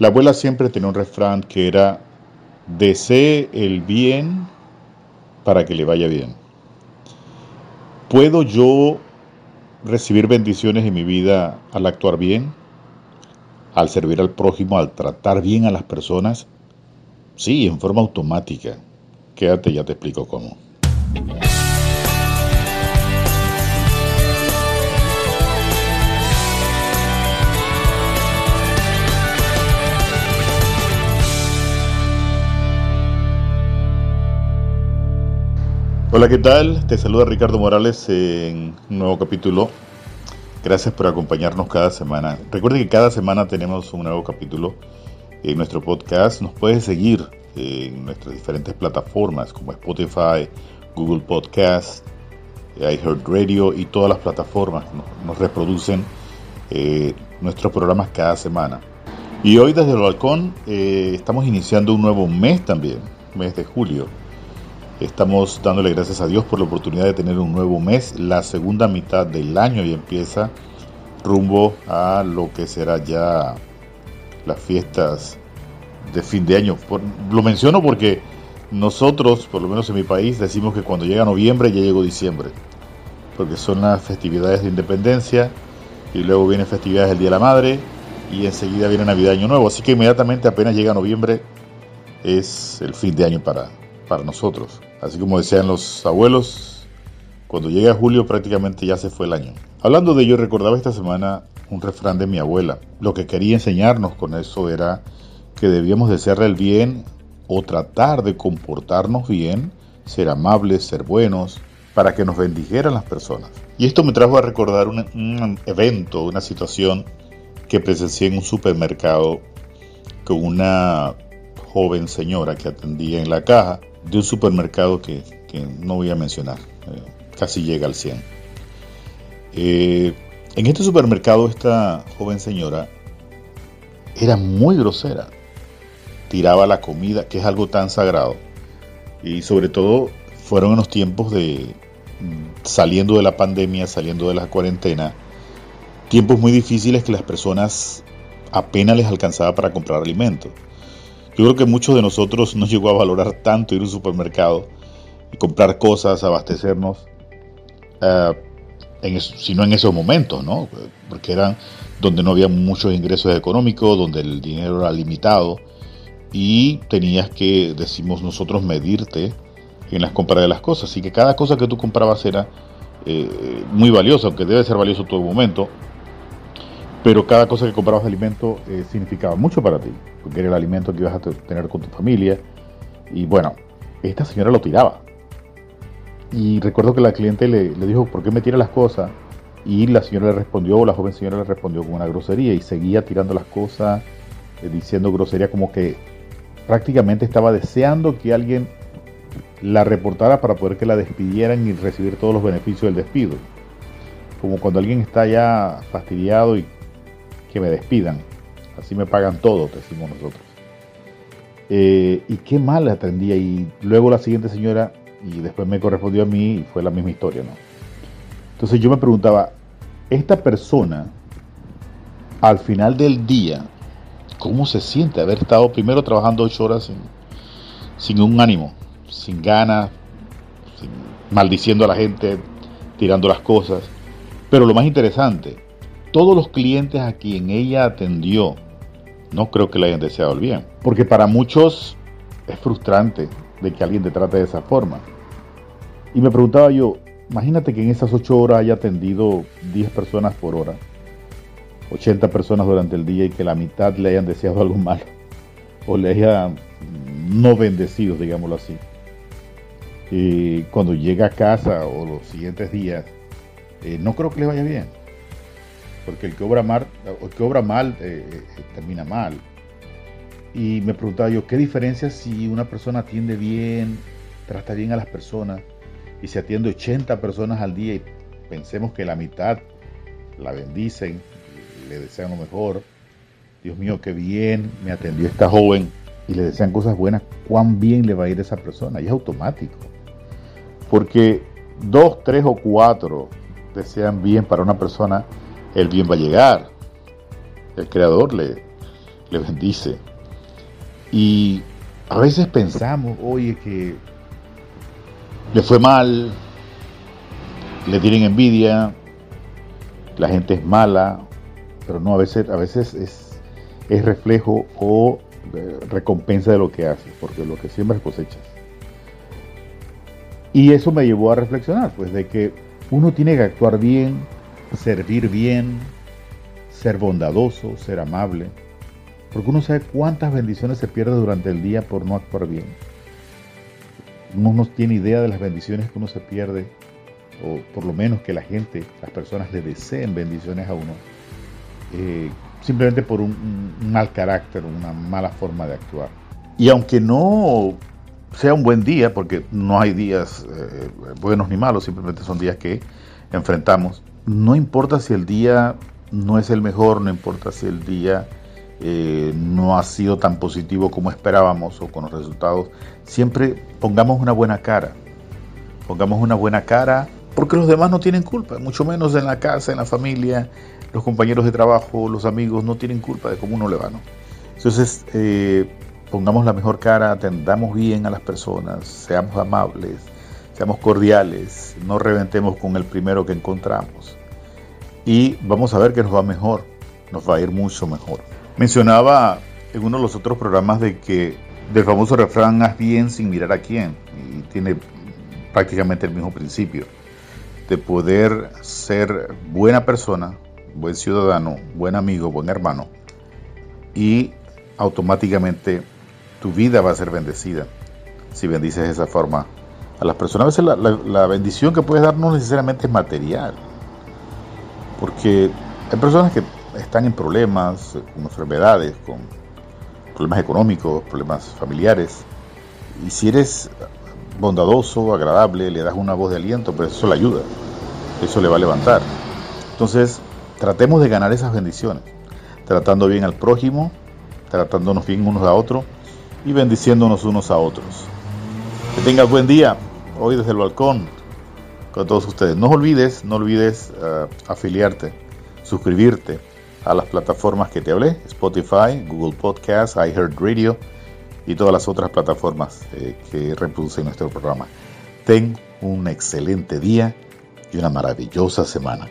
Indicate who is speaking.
Speaker 1: La abuela siempre tenía un refrán que era, desee el bien para que le vaya bien. ¿Puedo yo recibir bendiciones en mi vida al actuar bien? ¿Al servir al prójimo? ¿Al tratar bien a las personas? Sí, en forma automática. Quédate, ya te explico cómo. Hola, ¿qué tal? Te saluda Ricardo Morales en un nuevo capítulo. Gracias por acompañarnos cada semana. Recuerde que cada semana tenemos un nuevo capítulo en nuestro podcast. Nos puedes seguir en nuestras diferentes plataformas como Spotify, Google Podcast, iHeartRadio y todas las plataformas nos, reproducen eh, nuestros programas cada semana. Y hoy desde el balcón eh, estamos iniciando un nuevo mes también, mes de julio Estamos dándole gracias a Dios por la oportunidad de tener un nuevo mes. La segunda mitad del año y empieza rumbo a lo que será ya las fiestas de fin de año. lo menciono porque nosotros, por lo menos en mi país, decimos que cuando llega noviembre ya llegó diciembre. Porque son las festividades de independencia y luego vienen festividades del Día de la Madre y enseguida viene Navidad Año Nuevo. Así que inmediatamente apenas llega noviembre es el fin de año para, para nosotros. Así como decían los abuelos, cuando llega julio prácticamente ya se fue el año. Hablando de ello, recordaba esta semana un refrán de mi abuela. Lo que quería enseñarnos con eso era que debíamos desearle el bien o tratar de comportarnos bien, ser amables, ser buenos, para que nos bendijeran las personas. Y esto me trajo a recordar un, un evento, una situación que presencié en un supermercado con una joven señora que atendía en la caja de un supermercado que, no voy a mencionar, eh, casi llega al 100. Eh, en este supermercado esta joven señora era muy grosera, tiraba la comida, que es algo tan sagrado, y sobre todo fueron en los tiempos de mm, saliendo de la pandemia, saliendo de la cuarentena, tiempos muy difíciles que las personas apenas les alcanzaba para comprar alimentos. Yo creo que muchos de nosotros no llegó a valorar tanto ir a un supermercado y comprar cosas, abastecernos, uh, en sino en esos momentos, ¿no? Porque eran donde no había muchos ingresos económicos, donde el dinero era limitado y tenías que, decimos nosotros, medirte en las compras de las cosas. Así que cada cosa que tú comprabas era eh, muy valiosa, aunque debe ser valioso todo momento, pero cada cosa que comprabas de alimento eh, significaba mucho para ti, porque era el alimento que ibas a tener con tu familia. Y bueno, esta señora lo tiraba. Y recuerdo que la cliente le, dijo, ¿por qué me tira las cosas? Y la señora le respondió, o la joven señora le respondió con una grosería y seguía tirando las cosas, eh, diciendo grosería como que prácticamente estaba deseando que alguien la reportara para poder que la despidieran y recibir todos los beneficios del despido. Como cuando alguien está ya fastidiado y que me despidan. Así me pagan todo, decimos nosotros. Eh, y qué mal atendía. Y luego la siguiente señora, y después me correspondió a mí, y fue la misma historia, ¿no? Entonces yo me preguntaba, esta persona, al final del día, ¿cómo se siente haber estado primero trabajando ocho horas sin, sin un ánimo, sin ganas, maldiciendo a la gente, tirando las cosas? Pero lo más interesante, todos los clientes a quien ella atendió, no creo que le hayan deseado el bien. Porque para muchos es frustrante de que alguien te trate de esa forma. Y me preguntaba yo, imagínate que en esas 8 horas haya atendido 10 personas por hora, 80 personas durante el día y que la mitad le hayan deseado algo malo o le hayan no bendecido, digámoslo así. Y cuando llega a casa o los siguientes días, eh, no creo que le vaya bien porque el que obra mal, que obra mal eh, eh, termina mal. Y me preguntaba yo, ¿qué diferencia si una persona atiende bien, trata bien a las personas y se atiende 80 personas al día y pensemos que la mitad la bendicen, le desean lo mejor? Dios mío, qué bien me atendió esta joven y le desean cosas buenas, cuán bien le va a ir a esa persona. Y es automático. Porque dos, tres o cuatro desean bien para una persona el bien va a llegar. El Creador le, le bendice. Y a veces pensamos, oye, que le fue mal, le tienen envidia, la gente es mala, pero no, a veces, a veces es, es reflejo o eh, recompensa de lo que haces, porque lo que siembras cosechas. Y eso me llevó a reflexionar, pues, de que uno tiene que actuar bien, servir bien, ser bondadoso, ser amable, porque uno sabe cuántas bendiciones se pierden durante el día por no actuar bien. Uno no tiene idea de las bendiciones que uno se pierde, o por lo menos que la gente, las personas le deseen bendiciones a uno, eh, simplemente por un, mal carácter, una mala forma de actuar. Y aunque no sea un buen día, porque no hay días eh, buenos ni malos, simplemente son días que enfrentamos, no importa si el día no es el mejor, no importa si el día eh, no ha sido tan positivo como esperábamos o con los resultados, siempre pongamos una buena cara. Pongamos una buena cara porque los demás no tienen culpa, mucho menos en la casa, en la familia, los compañeros de trabajo, los amigos no tienen culpa de cómo uno le va. Entonces, eh, pongamos la mejor cara, atendamos bien a las personas, seamos amables, seamos cordiales, no reventemos con el primero que encontramos. Y vamos a ver que nos va mejor, nos va a ir mucho mejor. Mencionaba en uno de los otros programas de que del famoso refrán haz bien sin mirar a quién, y tiene prácticamente el mismo principio, de poder ser buena persona, buen ciudadano, buen amigo, buen hermano, y automáticamente tu vida va a ser bendecida si bendices de esa forma a las personas. A veces la, la bendición que puedes dar no necesariamente es material, porque hay personas que están en problemas, con enfermedades, con problemas económicos, problemas familiares. Y si eres bondadoso, agradable, le das una voz de aliento, pues eso le ayuda, eso le va a levantar. Entonces, tratemos de ganar esas bendiciones, tratando bien al prójimo, tratándonos bien unos a otros y bendiciéndonos unos a otros. Que tengas buen día, hoy desde el balcón, con todos ustedes. No olvides, no olvides uh, afiliarte, suscribirte a las plataformas que te hablé, Spotify, Google Podcast, iHeartRadio y todas las otras plataformas eh, que reproducen nuestro programa. Ten un excelente día y una maravillosa semana.